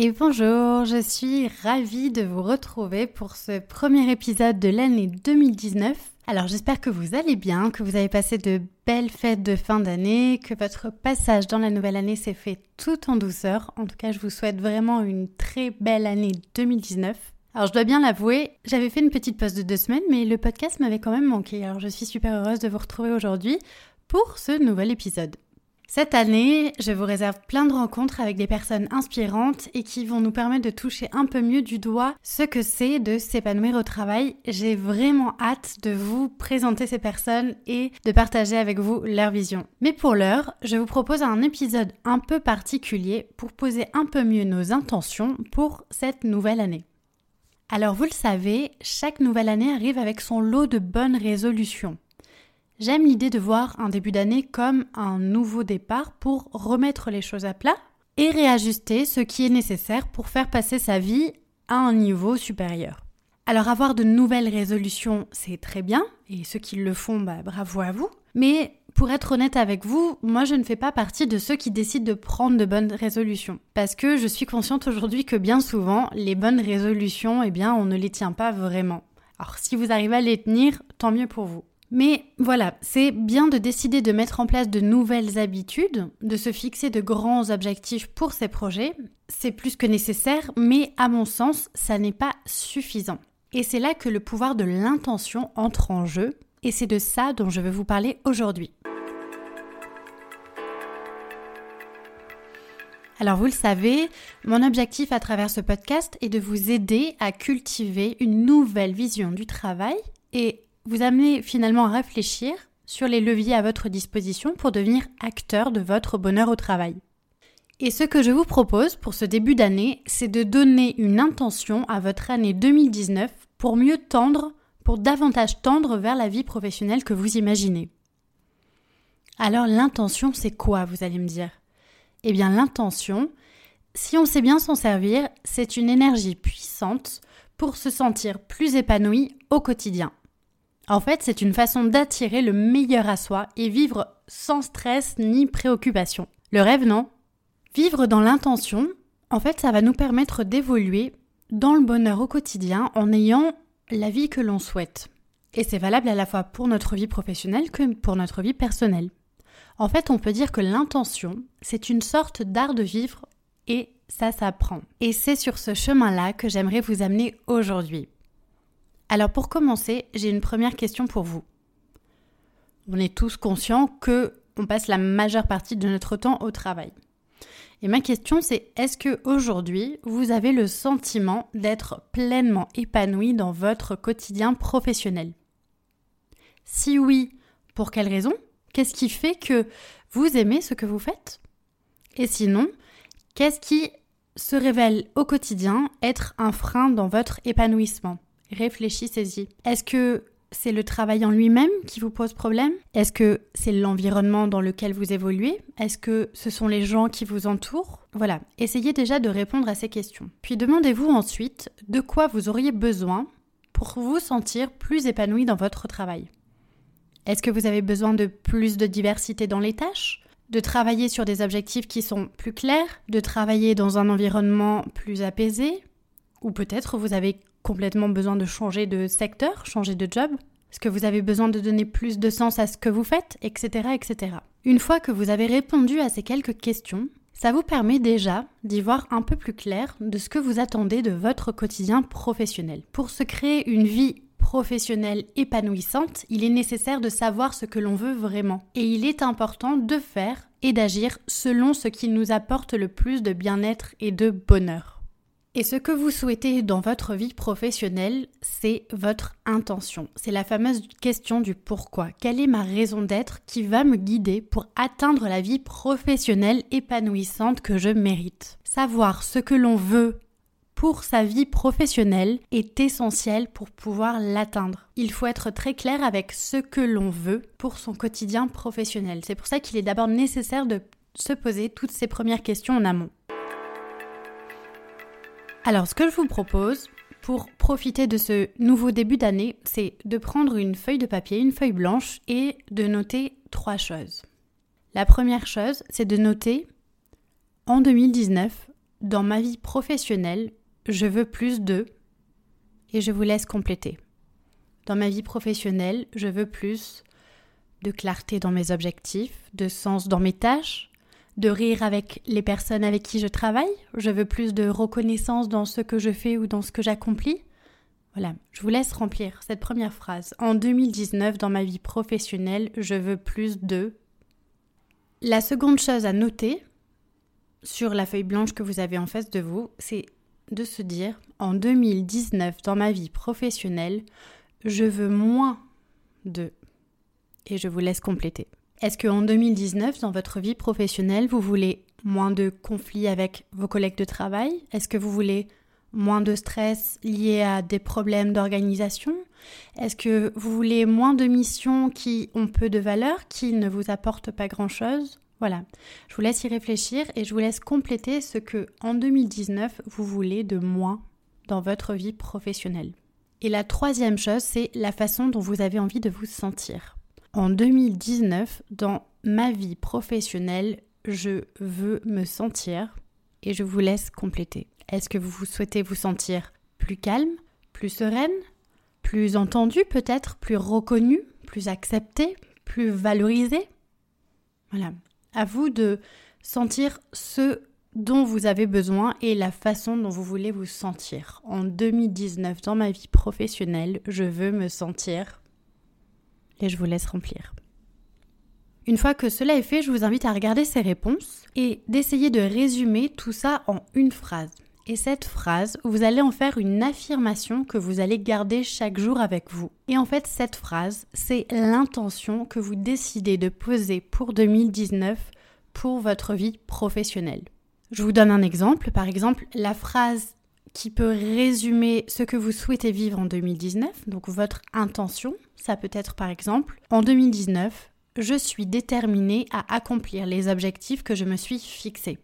et bonjour, je suis ravie de vous retrouver pour ce premier épisode de l'année 2019. Alors j'espère que vous allez bien, que vous avez passé de belles fêtes de fin d'année, que votre passage dans la nouvelle année s'est fait tout en douceur. En tout cas, je vous souhaite vraiment une très belle année 2019. Alors je dois bien l'avouer, j'avais fait une petite pause de deux semaines, mais le podcast m'avait quand même manqué. Alors je suis super heureuse de vous retrouver aujourd'hui pour ce nouvel épisode. Cette année, je vous réserve plein de rencontres avec des personnes inspirantes et qui vont nous permettre de toucher un peu mieux du doigt ce que c'est de s'épanouir au travail. J'ai vraiment hâte de vous présenter ces personnes et de partager avec vous leur vision. Mais pour l'heure, je vous propose un épisode un peu particulier pour poser un peu mieux nos intentions pour cette nouvelle année. Alors vous le savez, chaque nouvelle année arrive avec son lot de bonnes résolutions. J'aime l'idée de voir un début d'année comme un nouveau départ pour remettre les choses à plat et réajuster ce qui est nécessaire pour faire passer sa vie à un niveau supérieur. Alors avoir de nouvelles résolutions, c'est très bien, et ceux qui le font, bah, bravo à vous. Mais pour être honnête avec vous, moi je ne fais pas partie de ceux qui décident de prendre de bonnes résolutions. Parce que je suis consciente aujourd'hui que bien souvent, les bonnes résolutions, eh bien, on ne les tient pas vraiment. Alors si vous arrivez à les tenir, tant mieux pour vous. Mais voilà, c'est bien de décider de mettre en place de nouvelles habitudes, de se fixer de grands objectifs pour ces projets. C'est plus que nécessaire, mais à mon sens, ça n'est pas suffisant. Et c'est là que le pouvoir de l'intention entre en jeu, et c'est de ça dont je veux vous parler aujourd'hui. Alors vous le savez, mon objectif à travers ce podcast est de vous aider à cultiver une nouvelle vision du travail et vous amenez finalement à réfléchir sur les leviers à votre disposition pour devenir acteur de votre bonheur au travail. Et ce que je vous propose pour ce début d'année, c'est de donner une intention à votre année 2019 pour mieux tendre, pour davantage tendre vers la vie professionnelle que vous imaginez. Alors l'intention, c'est quoi, vous allez me dire? Eh bien l'intention, si on sait bien s'en servir, c'est une énergie puissante pour se sentir plus épanoui au quotidien. En fait, c'est une façon d'attirer le meilleur à soi et vivre sans stress ni préoccupation. Le rêve, non Vivre dans l'intention, en fait, ça va nous permettre d'évoluer dans le bonheur au quotidien en ayant la vie que l'on souhaite. Et c'est valable à la fois pour notre vie professionnelle que pour notre vie personnelle. En fait, on peut dire que l'intention, c'est une sorte d'art de vivre et ça s'apprend. Et c'est sur ce chemin-là que j'aimerais vous amener aujourd'hui. Alors pour commencer, j'ai une première question pour vous. On est tous conscients que on passe la majeure partie de notre temps au travail. Et ma question c'est est-ce que aujourd'hui vous avez le sentiment d'être pleinement épanoui dans votre quotidien professionnel? Si oui, pour quelle raison? Qu'est-ce qui fait que vous aimez ce que vous faites? Et sinon, qu'est-ce qui se révèle au quotidien être un frein dans votre épanouissement? Réfléchissez-y. Est-ce que c'est le travail en lui-même qui vous pose problème? Est-ce que c'est l'environnement dans lequel vous évoluez? Est-ce que ce sont les gens qui vous entourent? Voilà, essayez déjà de répondre à ces questions. Puis demandez-vous ensuite de quoi vous auriez besoin pour vous sentir plus épanoui dans votre travail. Est-ce que vous avez besoin de plus de diversité dans les tâches? De travailler sur des objectifs qui sont plus clairs, de travailler dans un environnement plus apaisé, ou peut-être vous avez complètement besoin de changer de secteur, changer de job Est-ce que vous avez besoin de donner plus de sens à ce que vous faites, etc., etc. Une fois que vous avez répondu à ces quelques questions, ça vous permet déjà d'y voir un peu plus clair de ce que vous attendez de votre quotidien professionnel. Pour se créer une vie professionnelle épanouissante, il est nécessaire de savoir ce que l'on veut vraiment. Et il est important de faire et d'agir selon ce qui nous apporte le plus de bien-être et de bonheur. Et ce que vous souhaitez dans votre vie professionnelle, c'est votre intention. C'est la fameuse question du pourquoi. Quelle est ma raison d'être qui va me guider pour atteindre la vie professionnelle épanouissante que je mérite? Savoir ce que l'on veut pour sa vie professionnelle est essentiel pour pouvoir l'atteindre. Il faut être très clair avec ce que l'on veut pour son quotidien professionnel. C'est pour ça qu'il est d'abord nécessaire de se poser toutes ces premières questions en amont. Alors ce que je vous propose pour profiter de ce nouveau début d'année, c'est de prendre une feuille de papier, une feuille blanche et de noter trois choses. La première chose, c'est de noter en 2019, dans ma vie professionnelle, je veux plus de et je vous laisse compléter. Dans ma vie professionnelle, je veux plus de clarté dans mes objectifs, de sens dans mes tâches, de rire avec les personnes avec qui je travaille, je veux plus de reconnaissance dans ce que je fais ou dans ce que j'accomplis. Voilà, je vous laisse remplir cette première phrase. En 2019, dans ma vie professionnelle, je veux plus de... La seconde chose à noter sur la feuille blanche que vous avez en face de vous, c'est de se dire, en 2019, dans ma vie professionnelle, je veux moins de... Et je vous laisse compléter. Est-ce qu'en 2019, dans votre vie professionnelle, vous voulez moins de conflits avec vos collègues de travail? Est-ce que vous voulez moins de stress lié à des problèmes d'organisation? Est-ce que vous voulez moins de missions qui ont peu de valeur, qui ne vous apportent pas grand-chose? Voilà, je vous laisse y réfléchir et je vous laisse compléter ce que en 2019 vous voulez de moins dans votre vie professionnelle. Et la troisième chose, c'est la façon dont vous avez envie de vous sentir. En 2019, dans ma vie professionnelle, je veux me sentir et je vous laisse compléter. Est-ce que vous souhaitez vous sentir plus calme, plus sereine, plus entendue peut-être, plus reconnue, plus acceptée, plus valorisée? Voilà, à vous de sentir ce dont vous avez besoin et la façon dont vous voulez vous sentir. En 2019, dans ma vie professionnelle, je veux me sentir et je vous laisse remplir. Une fois que cela est fait, je vous invite à regarder ces réponses et d'essayer de résumer tout ça en une phrase. Et cette phrase, vous allez en faire une affirmation que vous allez garder chaque jour avec vous. Et en fait, cette phrase, c'est l'intention que vous décidez de poser pour 2019 pour votre vie professionnelle. Je vous donne un exemple. Par exemple, la phrase qui peut résumer ce que vous souhaitez vivre en 2019, donc votre intention, ça peut être par exemple, en 2019, je suis déterminée à accomplir les objectifs que je me suis fixés.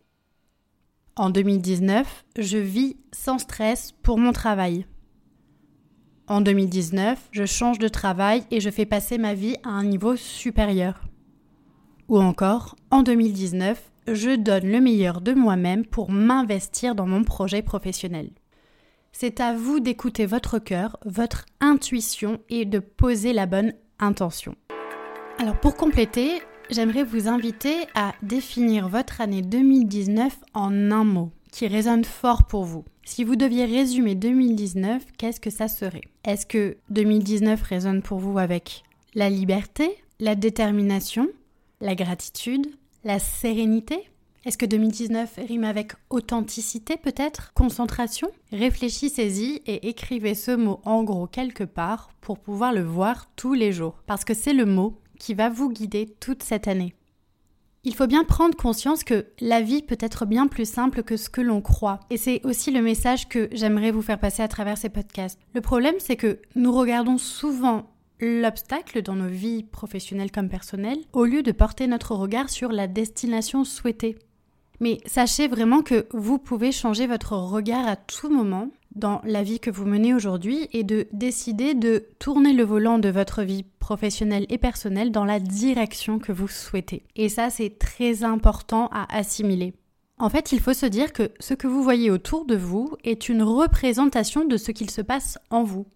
En 2019, je vis sans stress pour mon travail. En 2019, je change de travail et je fais passer ma vie à un niveau supérieur. Ou encore, en 2019, je donne le meilleur de moi-même pour m'investir dans mon projet professionnel. C'est à vous d'écouter votre cœur, votre intuition et de poser la bonne intention. Alors pour compléter, j'aimerais vous inviter à définir votre année 2019 en un mot qui résonne fort pour vous. Si vous deviez résumer 2019, qu'est-ce que ça serait? Est-ce que 2019 résonne pour vous avec la liberté, la détermination, la gratitude, la sérénité? Est-ce que 2019 rime avec authenticité peut-être? Concentration? Réfléchissez-y et écrivez ce mot en gros quelque part pour pouvoir le voir tous les jours. Parce que c'est le mot qui va vous guider toute cette année. Il faut bien prendre conscience que la vie peut être bien plus simple que ce que l'on croit. Et c'est aussi le message que j'aimerais vous faire passer à travers ces podcasts. Le problème, c'est que nous regardons souvent l'obstacle dans nos vies professionnelles comme personnelles au lieu de porter notre regard sur la destination souhaitée. Mais sachez vraiment que vous pouvez changer votre regard à tout moment dans la vie que vous menez aujourd'hui et de décider de tourner le volant de votre vie professionnelle et personnelle dans la direction que vous souhaitez. Et ça, c'est très important à assimiler. En fait, il faut se dire que ce que vous voyez autour de vous est une représentation de ce qu'il se passe en vous.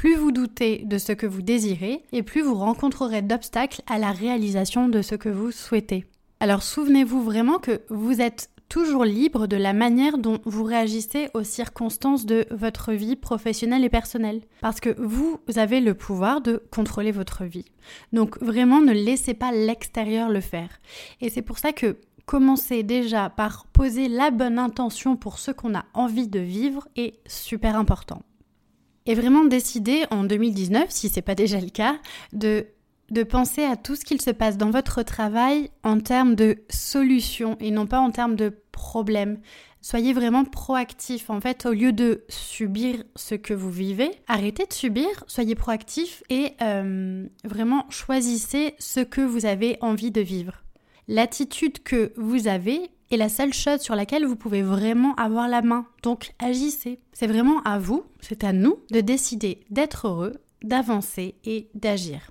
Plus vous doutez de ce que vous désirez, et plus vous rencontrerez d'obstacles à la réalisation de ce que vous souhaitez. Alors souvenez-vous vraiment que vous êtes toujours libre de la manière dont vous réagissez aux circonstances de votre vie professionnelle et personnelle. Parce que vous avez le pouvoir de contrôler votre vie. Donc vraiment ne laissez pas l'extérieur le faire. Et c'est pour ça que commencer déjà par poser la bonne intention pour ce qu'on a envie de vivre est super important. Et vraiment décider en 2019, si ce n'est pas déjà le cas, de de penser à tout ce qu'il se passe dans votre travail en termes de solutions et non pas en termes de problèmes. Soyez vraiment proactif. En fait, au lieu de subir ce que vous vivez, arrêtez de subir, soyez proactif et euh, vraiment choisissez ce que vous avez envie de vivre. L'attitude que vous avez est la seule chose sur laquelle vous pouvez vraiment avoir la main. Donc agissez. C'est vraiment à vous, c'est à nous de décider d'être heureux, d'avancer et d'agir.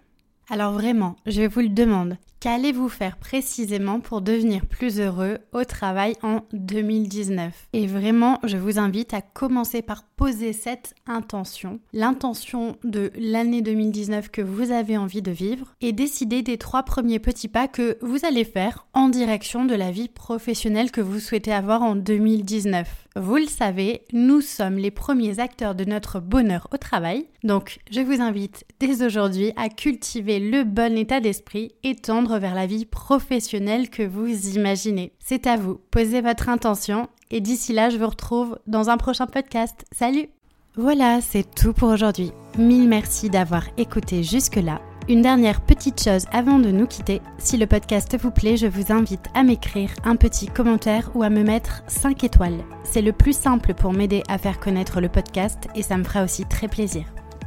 Alors vraiment, je vous le demande, qu'allez-vous faire précisément pour devenir plus heureux au travail en 2019 Et vraiment, je vous invite à commencer par poser cette intention, l'intention de l'année 2019 que vous avez envie de vivre, et décider des trois premiers petits pas que vous allez faire en direction de la vie professionnelle que vous souhaitez avoir en 2019. Vous le savez, nous sommes les premiers acteurs de notre bonheur au travail, donc je vous invite dès aujourd'hui à cultiver le bon état d'esprit et tendre vers la vie professionnelle que vous imaginez. C'est à vous, posez votre intention et d'ici là je vous retrouve dans un prochain podcast. Salut Voilà, c'est tout pour aujourd'hui. Mille merci d'avoir écouté jusque-là une dernière petite chose avant de nous quitter. Si le podcast vous plaît, je vous invite à m'écrire un petit commentaire ou à me mettre 5 étoiles. C'est le plus simple pour m'aider à faire connaître le podcast et ça me fera aussi très plaisir.